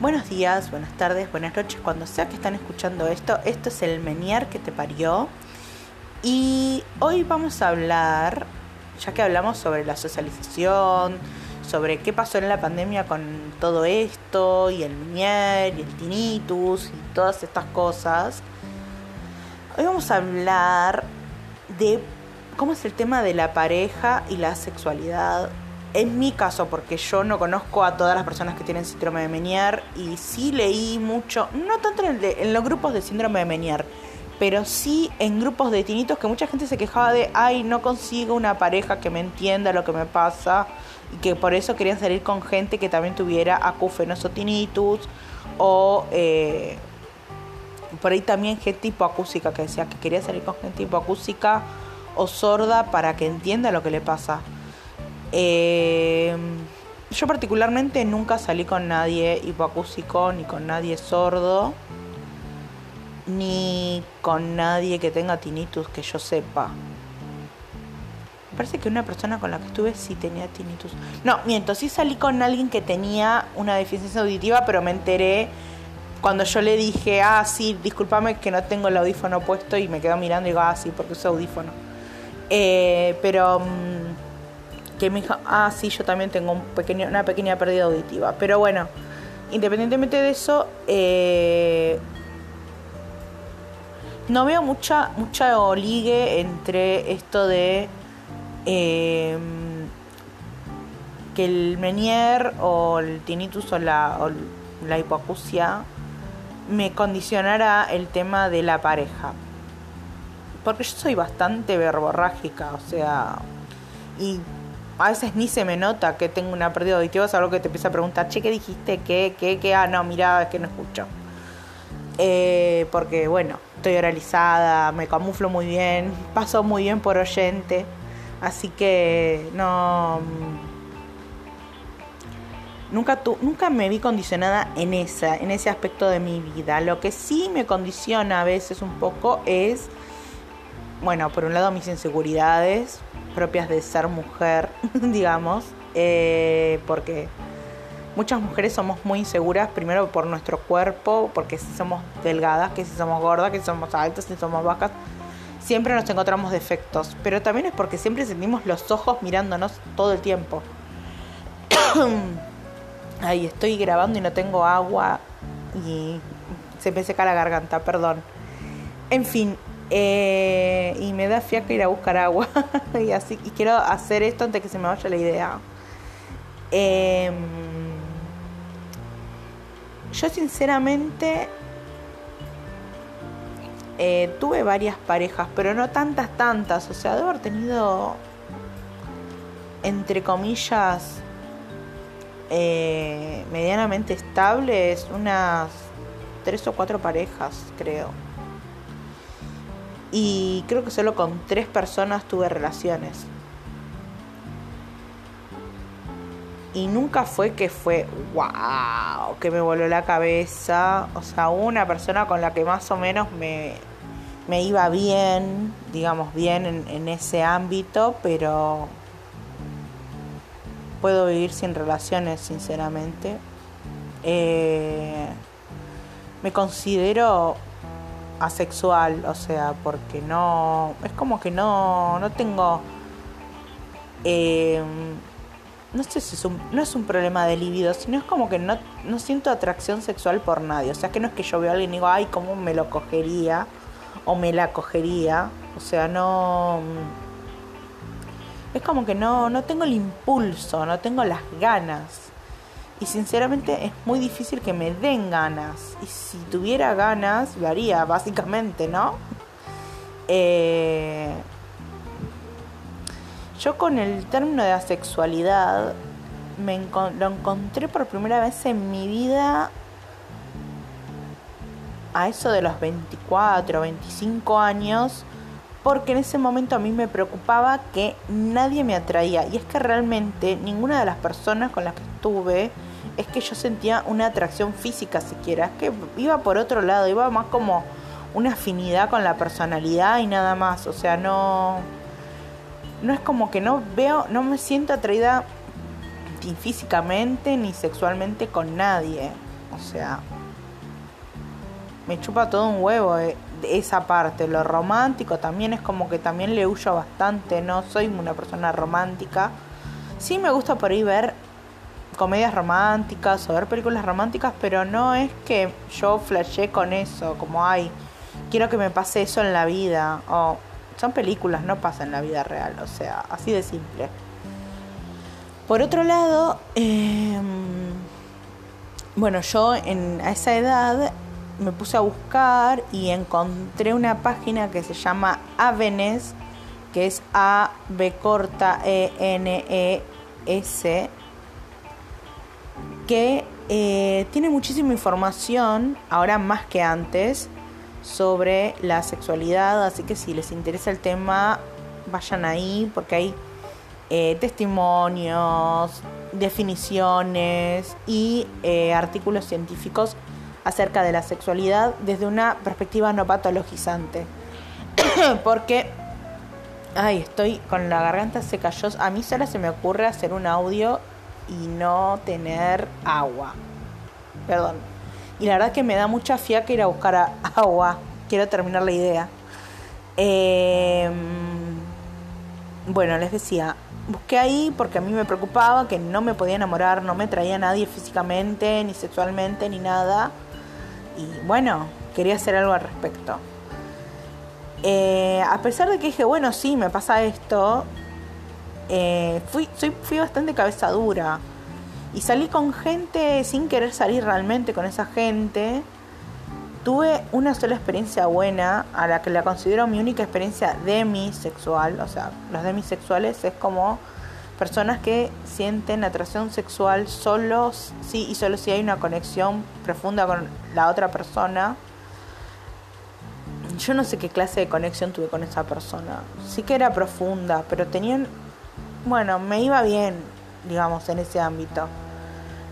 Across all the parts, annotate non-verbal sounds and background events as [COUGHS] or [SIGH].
Buenos días, buenas tardes, buenas noches, cuando sea que están escuchando esto, esto es el Menier que te parió. Y hoy vamos a hablar, ya que hablamos sobre la socialización, sobre qué pasó en la pandemia con todo esto, y el Menier, y el tinnitus, y todas estas cosas. Hoy vamos a hablar de cómo es el tema de la pareja y la sexualidad en mi caso, porque yo no conozco a todas las personas que tienen síndrome de Menier y sí leí mucho, no tanto en, los grupos de síndrome de Menier, pero sí en grupos de tinitos que mucha gente se quejaba de, ay, no consigo una pareja que me entienda lo que me pasa y que por eso querían salir con gente que también tuviera acúfenos tinnitus o eh, por ahí también gente hipoacúsica que decía que quería salir con gente hipoacúsica o sorda para que entienda lo que le pasa. Eh, yo particularmente nunca salí con nadie hipoacúsico, ni con nadie sordo, ni con nadie que tenga tinnitus que yo sepa. Parece que una persona con la que estuve sí tenía tinnitus. No, miento, sí salí con alguien que tenía una deficiencia auditiva, pero me enteré cuando yo le dije, ah, sí, discúlpame que no tengo el audífono puesto y me quedo mirando y digo, ah, sí, porque es audífono. Eh, pero... Mm, que me dijo, ah, sí, yo también tengo una pequeña pérdida auditiva. Pero bueno, independientemente de eso, eh, no veo mucha, mucha oligue entre esto de em, que el menier o el tinnitus o la, o la hipoacusia me condicionara el tema de la pareja. Porque yo soy bastante verborrágica, o sea, y a veces ni se me nota que tengo una pérdida auditiva, es algo que te empieza a preguntar, che, ¿qué dijiste? ¿Qué? ¿Qué? ¿Qué? Ah, no, mira, es que no escucho. Eh, porque, bueno, estoy oralizada, me camuflo muy bien, paso muy bien por oyente, así que no... Mm, nunca, tu, nunca me vi condicionada en, esa, en ese aspecto de mi vida. Lo que sí me condiciona a veces un poco es, bueno, por un lado mis inseguridades, propias de ser mujer, [LAUGHS] digamos, eh, porque muchas mujeres somos muy inseguras, primero por nuestro cuerpo, porque si somos delgadas, que si somos gordas, que si somos altas, si somos bajas, siempre nos encontramos defectos, pero también es porque siempre sentimos los ojos mirándonos todo el tiempo. [CLEARS THROAT] Ahí estoy grabando y no tengo agua y se me seca la garganta, perdón. En fin, eh, y me da fiaca ir a buscar agua. [LAUGHS] y así quiero hacer esto antes que se me vaya la idea. Em, yo sinceramente eh, tuve varias parejas, pero no tantas, tantas. O sea, debo haber tenido, entre comillas, eh, medianamente estables, unas tres o cuatro parejas, creo y creo que solo con tres personas tuve relaciones. Y nunca fue que fue, wow, que me voló la cabeza. O sea, una persona con la que más o menos me, me iba bien, digamos, bien en, ese ámbito, pero puedo vivir sin relaciones, sinceramente. Eh, me considero asexual, o sea, porque no, es como que no, no tengo, eh, no sé si es un, no es un problema de libido, sino es como que no, no siento atracción sexual por nadie, o sea, que no es que yo veo a alguien y digo, ay, cómo me lo cogería, o me la cogería, o sea, no, es como que no, no tengo el impulso, no tengo las ganas. Y sinceramente es muy difícil que me den ganas. Y si tuviera ganas, lo haría, básicamente, ¿no? Eh, yo con el término de asexualidad me lo encontré por primera vez en mi vida a eso de los 24, 25 años, porque en ese momento a mí me preocupaba que nadie me atraía. Y es que realmente ninguna de las personas con las que estuve es que yo sentía una atracción física siquiera, es que iba por otro lado, iba más como una afinidad con la personalidad y nada más, o sea, no no es como que no veo, no me siento atraída ni físicamente ni sexualmente con nadie. O sea, me chupa todo un huevo eh, esa parte. Lo romántico también es como que también le huyo bastante. No soy una persona romántica. Sí me gusta por ahí ver comedias románticas o ver películas románticas, pero no es que yo flashé con eso, como ay, quiero que me pase eso en la vida. O son películas, no pasa en la vida real, o sea, así de simple. Por otro lado, em, bueno, yo en, a esa edad me puse a buscar y encontré una página que se llama Avenes, que es A B corta E N E S, que eh, tiene muchísima información, ahora más que antes, sobre la sexualidad, así que si les interesa el tema, vayan ahí porque hay eh, testimonios, definiciones y eh, artículos científicos acerca de la sexualidad desde una perspectiva no patologizante. [COUGHS] porque, ay, estoy con la garganta seca. Yo, a mí sola se me ocurre hacer un audio y no tener agua. Perdón. Y la verdad que me da mucha fiaca ir a buscar [LAUGHS] agua. Quiero terminar la idea. Em, bueno, les decía, busqué ahí porque a mí me preocupaba que no me podía enamorar, no me traía nadie físicamente, ni sexualmente, ni nada. Y bueno, quería hacer algo al respecto. Eh, a pesar de que dije, bueno, sí, me pasa esto, eh, fui, soy, fui bastante cabeza dura. Y salí con gente sin querer salir realmente con esa gente. Tuve una sola experiencia buena, a la que la considero mi única experiencia demisexual. O sea, los demisexuales es como personas que sienten atracción sexual solos, sí, y solo si hay una conexión profunda con la otra persona. Yo no sé qué clase de conexión tuve con esa persona. Sí que era profunda, pero tenían bueno, me iba bien, digamos, en ese ámbito.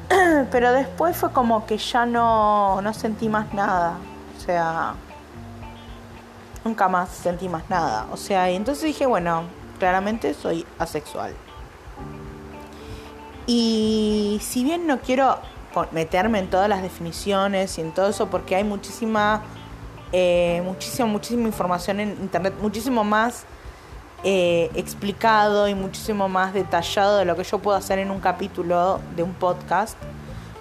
[CLEARS THROAT] Pero después fue como que ya no, no sentí más nada. O sea, nunca más sentí más nada. O sea, y entonces dije, bueno, claramente soy asexual. Y si bien no quiero meterme en todas las definiciones y en todo eso, porque hay muchísima, eh, muchísima, muchísima información en internet, muchísimo más eh, explicado y muchísimo más detallado de lo que yo puedo hacer en un capítulo de un podcast.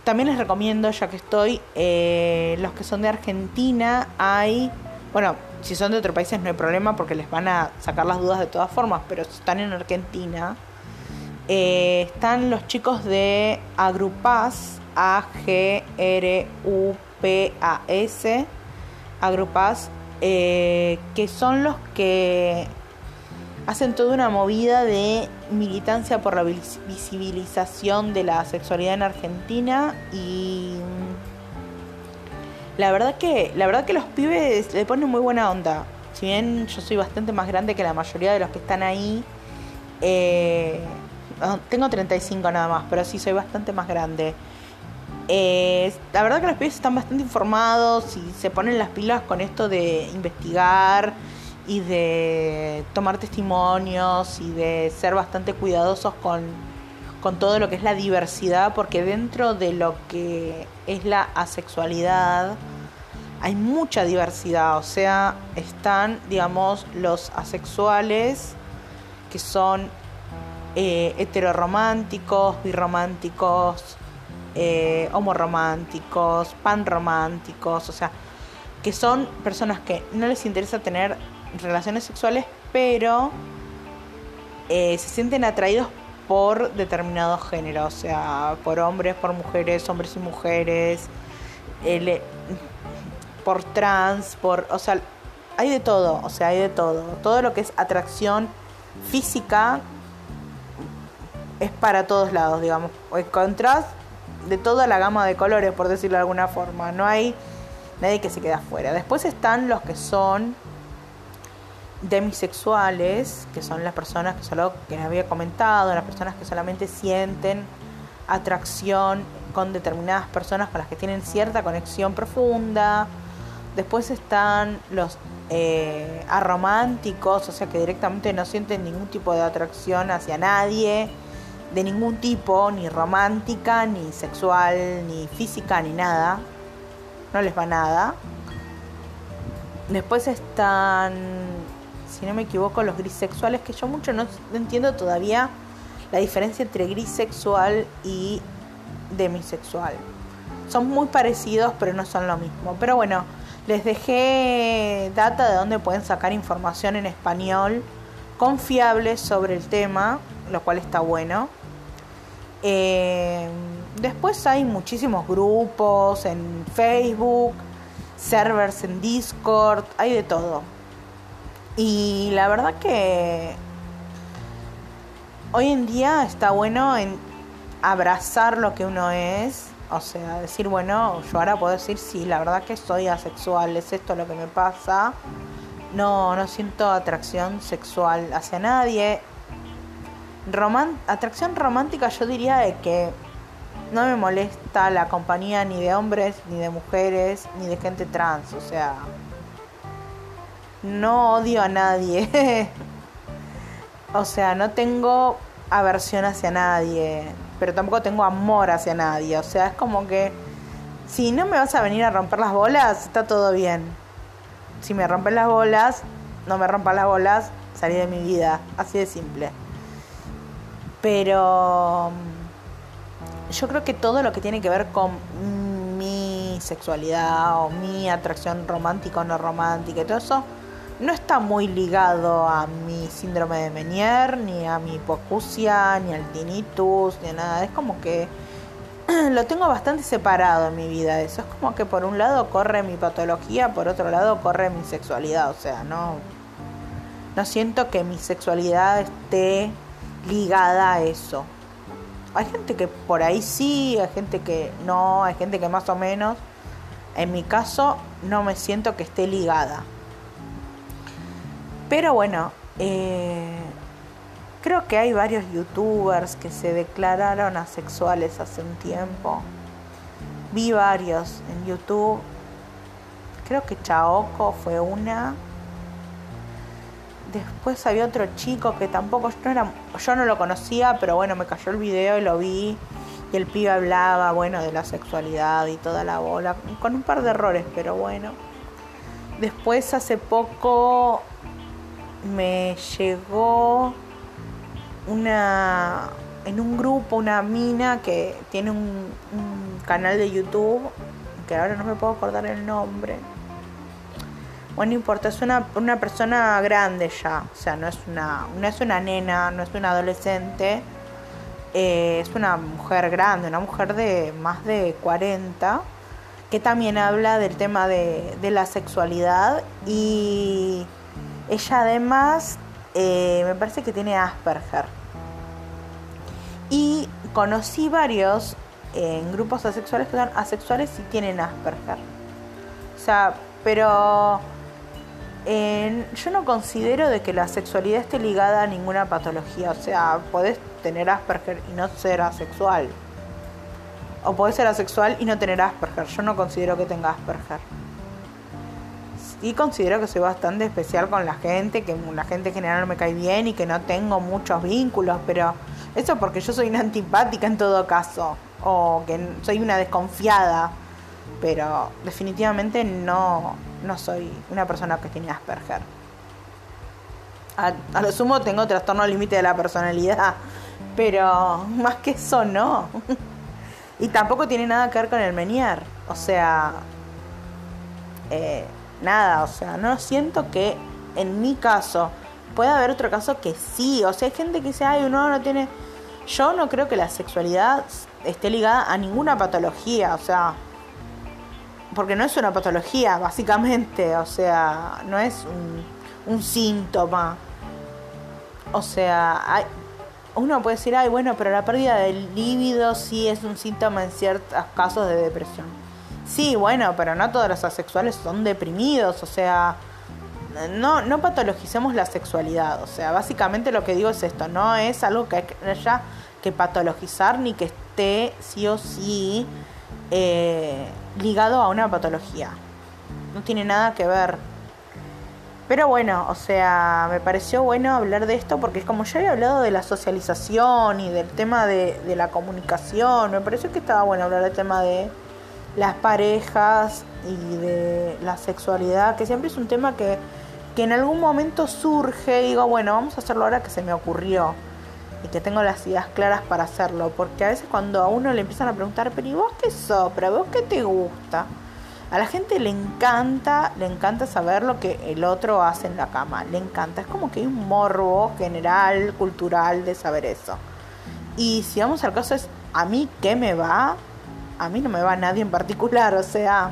También les recomiendo, ya que estoy, eh, los que son de Argentina, hay, bueno, si son de otros países no hay problema porque les van a sacar las dudas de todas formas, pero si están en Argentina, eh, están los chicos de Agrupas, A-G-R-U-P-A-S, Agrupas, que son los que hacen toda una movida de militancia por la visibilización de la sexualidad en Argentina y mm, la verdad que la verdad que los pibes le ponen muy buena onda. Si bien yo soy bastante más grande que la mayoría de los que están ahí, eh, tengo 35 nada más, pero sí soy bastante más grande. Eh, la verdad que los pibes están bastante informados y se ponen las pilas con esto de investigar y de tomar testimonios y de ser bastante cuidadosos con, con todo lo que es la diversidad, porque dentro de lo que es la asexualidad hay mucha diversidad, o sea, están, digamos, los asexuales que son eh, heterorománticos, birrománticos, eh, homorománticos, panrománticos, o sea, que son personas que no les interesa tener relaciones sexuales, pero eh, se sienten atraídos por determinado género, o sea, por hombres, por mujeres, hombres y mujeres, por trans, por, o sea, hay de todo, o sea, hay de todo. Todo lo que es atracción física es para todos lados, digamos. Encontrás de toda la gama de colores, por decirlo de alguna forma. No hay nadie que se quede afuera. Después están los que son demisexuales, que son las personas que solo que les había comentado, las personas que solamente sienten atracción con determinadas personas con las que tienen cierta conexión profunda. Después están los eh, arománticos, o sea que directamente no sienten ningún tipo de atracción hacia nadie de ningún tipo, ni romántica, ni sexual, ni física, ni nada. No les va nada. Después están, si no me equivoco, los grisexuales, que yo mucho no entiendo todavía la diferencia entre grisexual y demisexual. Son muy parecidos, pero no son lo mismo. Pero bueno, les dejé data de dónde pueden sacar información en español confiable sobre el tema, lo cual está bueno. Eh, después hay muchísimos grupos en Facebook, servers en Discord, hay de todo. Y la verdad que hoy en día está bueno en abrazar lo que uno es, o sea, decir, bueno, yo ahora puedo decir, sí, la verdad que soy asexual, es esto lo que me pasa. No, no siento atracción sexual hacia nadie. atracción romántica yo diría de que no me molesta la compañía ni de hombres, ni de mujeres, ni de gente trans. O sea, no odio a nadie. [LAUGHS] o sea, no tengo aversión hacia nadie, pero tampoco tengo amor hacia nadie. O sea, es como que si no me vas a venir a romper las bolas, está todo bien. Si me rompes las bolas, no me rompas las bolas, salí de mi vida. Así de simple. Pero yo creo que todo lo que tiene que ver con mi sexualidad o mi atracción romántica o no romántica y todo eso no está muy ligado a mi síndrome de Menier, ni a mi hipoacusia, ni al tinnitus, ni a nada. Es como que [CLEARS THROAT] lo tengo bastante separado en mi vida. Eso es como que por un lado corre mi patología, por otro lado corre mi sexualidad. O sea, no, no siento que mi sexualidad esté ligada a eso. Hay gente que por ahí sí, hay gente que no, hay gente que más o menos. En mi caso no me siento que esté ligada. Pero bueno, eh, creo que hay varios youtubers que se declararon asexuales hace un tiempo. Vi varios en YouTube. Creo que Chaoko fue una. Después había otro chico que tampoco yo no lo conocía, pero bueno, me cayó el video y lo vi. Y el pibe hablaba, bueno, de la sexualidad y toda la bola, con un par de errores, pero bueno. Después hace poco me llegó una en un grupo una mina que tiene un, canal de YouTube que ahora no me puedo acordar el nombre. Bueno no importa es una, una persona grande ya o sea no es una no es una nena no es una adolescente eh, es una mujer grande una mujer de más de 40 que también habla del tema de, de la sexualidad y ella además eh, me parece que tiene Asperger. Y conocí varios en grupos asexuales que son asexuales y tienen Asperger. O sea, pero yo no considero de que la sexualidad esté ligada a ninguna patología. O sea, podés tener Asperger y no ser asexual. O podés ser asexual y no tener Asperger. Yo no considero que tenga Asperger y considero que soy bastante especial con la gente, que la gente en general me cae bien y que no tengo muchos vínculos, pero eso porque yo soy una antipática en todo caso, o que soy una desconfiada, pero definitivamente no, no soy una persona que tiene Asperger. A, a lo sumo tengo trastorno límite de la personalidad, pero más que eso no. [LAUGHS] y tampoco tiene nada que ver con el Menier, o sea... Eh, nada, o sea, no siento que en mi caso pueda haber otro caso que sí, o sea, hay gente que dice, ay, uno no tiene... Yo no creo que la sexualidad esté ligada a ninguna patología, o sea, porque no es una patología, básicamente, o sea, no es un, síntoma. O sea, hay, uno puede decir, ay, bueno, pero la pérdida del líbido sí es un síntoma en ciertos casos de depresión. Sí, bueno, pero no todos los asexuales son deprimidos, o sea, no, no patologicemos la sexualidad, o sea, básicamente lo que digo es esto, no es algo que haya que patologizar ni que esté sí o sí eh, ligado a una patología, no tiene nada que ver. Pero bueno, o sea, me pareció bueno hablar de esto porque como ya había hablado de la socialización y del tema de, de la comunicación, me pareció que estaba bueno hablar del tema de las parejas y de la sexualidad, que siempre es un tema que, que en algún momento surge y digo, bueno, vamos a hacerlo ahora que se me ocurrió y que tengo las ideas claras para hacerlo, porque a veces cuando a uno le empiezan a preguntar, pero ¿y vos qué sopra? ¿Vos qué te gusta? A la gente le encanta, le encanta saber lo que el otro hace en la cama, le encanta, es como que hay un morbo general, cultural de saber eso. Y si vamos al caso es, ¿a mí qué me va? A mí no me va nadie en particular, o sea,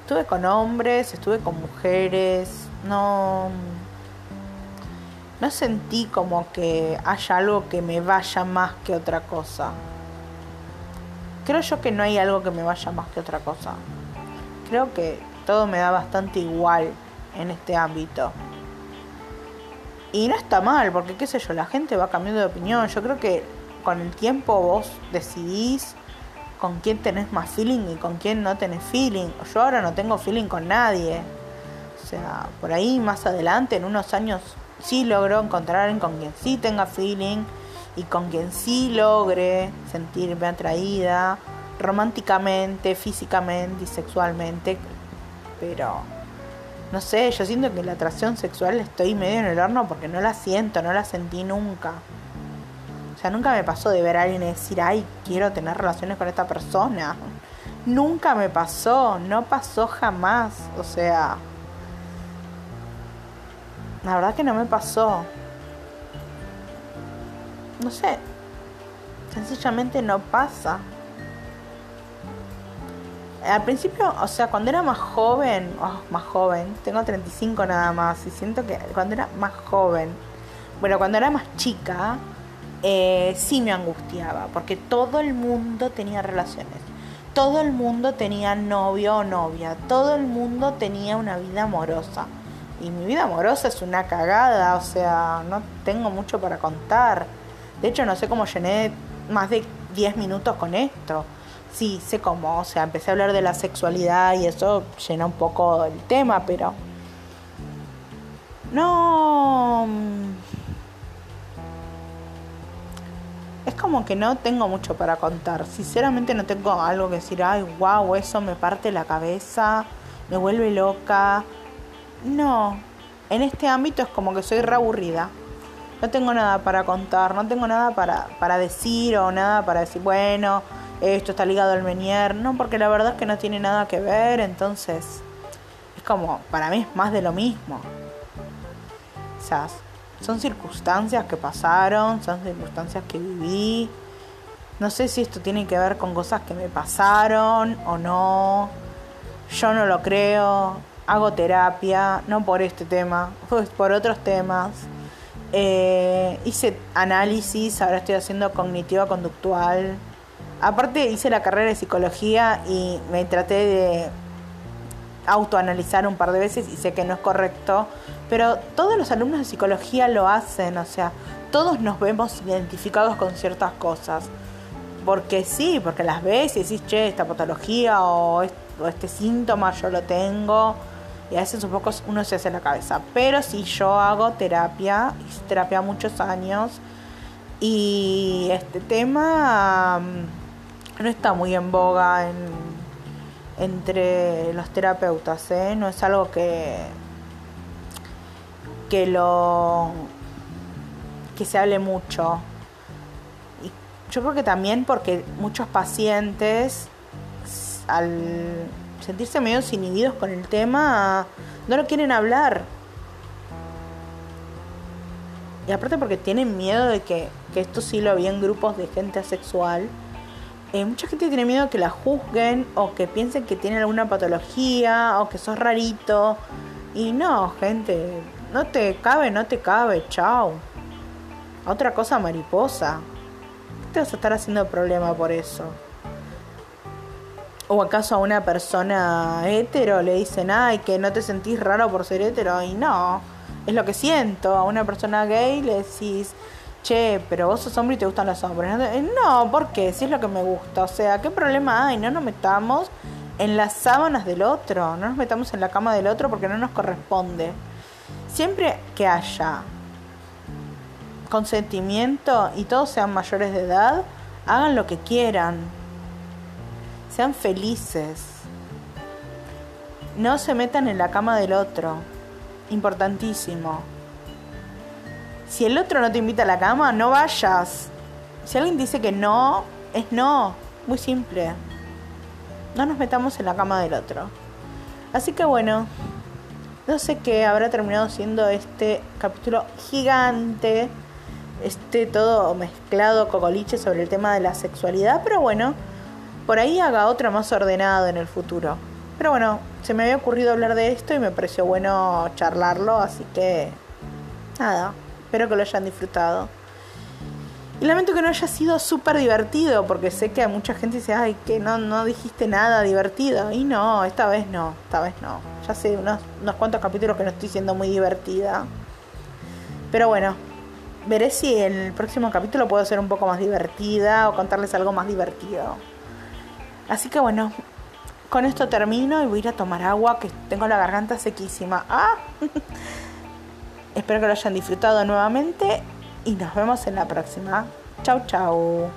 estuve con hombres, estuve con mujeres, no no sentí como que haya algo que me vaya más que otra cosa. Creo yo que no hay algo que me vaya más que otra cosa. Creo que todo me da bastante igual en este ámbito. Y no está mal, porque qué sé yo, la gente va cambiando de opinión. Yo creo que con el tiempo vos decidís con quién tenés más feeling y con quién no tenés feeling. Yo ahora no tengo feeling con nadie. O sea, por ahí más adelante, en unos años, sí logro encontrar con quien sí tenga feeling y con quien sí logre sentirme atraída románticamente, físicamente y sexualmente. Pero no sé, yo siento que la atracción sexual estoy medio en el horno porque no la siento, no la sentí nunca. Sea, nunca me pasó de ver a alguien y decir, ay, quiero tener relaciones con esta persona. Nunca me pasó, no pasó jamás. O sea, la verdad que no me pasó. No sé. Sencillamente no pasa. Al principio, o sea, cuando era más joven, oh, más joven, tengo 35 nada más, y siento que cuando era más joven, bueno, cuando era más chica, eh, sí me angustiaba, porque todo el mundo tenía relaciones, todo el mundo tenía novio o novia, todo el mundo tenía una vida amorosa y mi vida amorosa es una cagada, o sea, no tengo mucho para contar. De hecho, no sé cómo llené más de 10 minutos con esto. Sí, sé cómo, o sea, empecé a hablar de la sexualidad y eso llena un poco el tema, pero... No... Es como que no tengo mucho para contar. Sinceramente no tengo algo que decir, ay, wow, eso me parte la cabeza, me vuelve loca no, en este ámbito es como que soy reaburrida. No tengo nada para contar, no tengo nada para, para decir o nada para decir, bueno, esto está ligado al Menier. No, porque la verdad es que no tiene nada que ver, entonces es como, para mí es más de lo mismo. Sea, son circunstancias que pasaron, son circunstancias que viví. No sé si esto tiene que ver con cosas que me pasaron o no. Yo no lo creo hago terapia, no por este tema, pues por otros temas. Eh, hice análisis, ahora estoy haciendo cognitiva conductual. Aparte hice la carrera de psicología y me traté de autoanalizar un par de veces y sé que no es correcto, pero todos los alumnos de psicología lo hacen, o sea, todos nos vemos identificados con ciertas cosas. Porque sí, porque las ves y decís, che, esta patología o este síntoma yo lo tengo y a veces un poco uno se hace la cabeza. Pero si yo hago terapia, hice terapia muchos años y este tema mm, no está muy en boga en, entre los terapeutas, ¿eh? no es algo que que lo que se hable mucho. Y yo creo que también porque muchos pacientes al sentirse medio inhibidos con el tema, no lo quieren hablar. Y aparte porque tienen miedo de que, esto sí lo había en grupos de gente asexual. Eh, mucha gente tiene miedo que la juzguen o que piensen que tiene alguna patología o que sos rarito. Y no, gente, no te cabe, no te cabe, chao. Otra cosa mariposa. ¿Qué te vas a estar haciendo problema por eso? ¿O acaso a una persona hetero le dicen, ay, que no te sentís raro por ser hetero? Y no, es lo que siento. A una persona gay le decís, che, pero vos sos hombre y te gustan los hombres. No, ¿por qué? Si es lo que me gusta. O sea, ¿qué problema hay? No nos metamos en las sábanas del otro, no nos metamos en la cama del otro porque no nos corresponde. Siempre que haya consentimiento y todos sean mayores de edad, hagan lo que quieran. Sean felices. No se metan en la cama del otro. Importantísimo. Si el otro no te invita a la cama, no vayas. Si alguien dice que no, es no. Muy simple. No nos metamos en la cama del otro. Así que bueno, no sé qué habrá terminado siendo este capítulo gigante. Este todo mezclado cocoliche sobre el tema de la sexualidad. Pero bueno, por ahí haga otro más ordenado en el futuro. Pero bueno, se me había ocurrido hablar de esto y me pareció bueno charlarlo. Así que nada, espero que lo hayan disfrutado. Y lamento que no haya sido súper divertido, porque sé que a mucha gente dice, ay, que no, no dijiste nada divertido. Y no, esta vez no, esta vez no. Ya sé unos, unos cuantos capítulos que no estoy siendo muy divertida. Pero bueno, veré si en el próximo capítulo puedo ser un poco más divertida o contarles algo más divertido. Así que bueno, con esto termino y voy a ir a tomar agua, que tengo la garganta sequísima. Ah. [LAUGHS] Espero que lo hayan disfrutado nuevamente y nos vemos en la próxima. Chau, chau.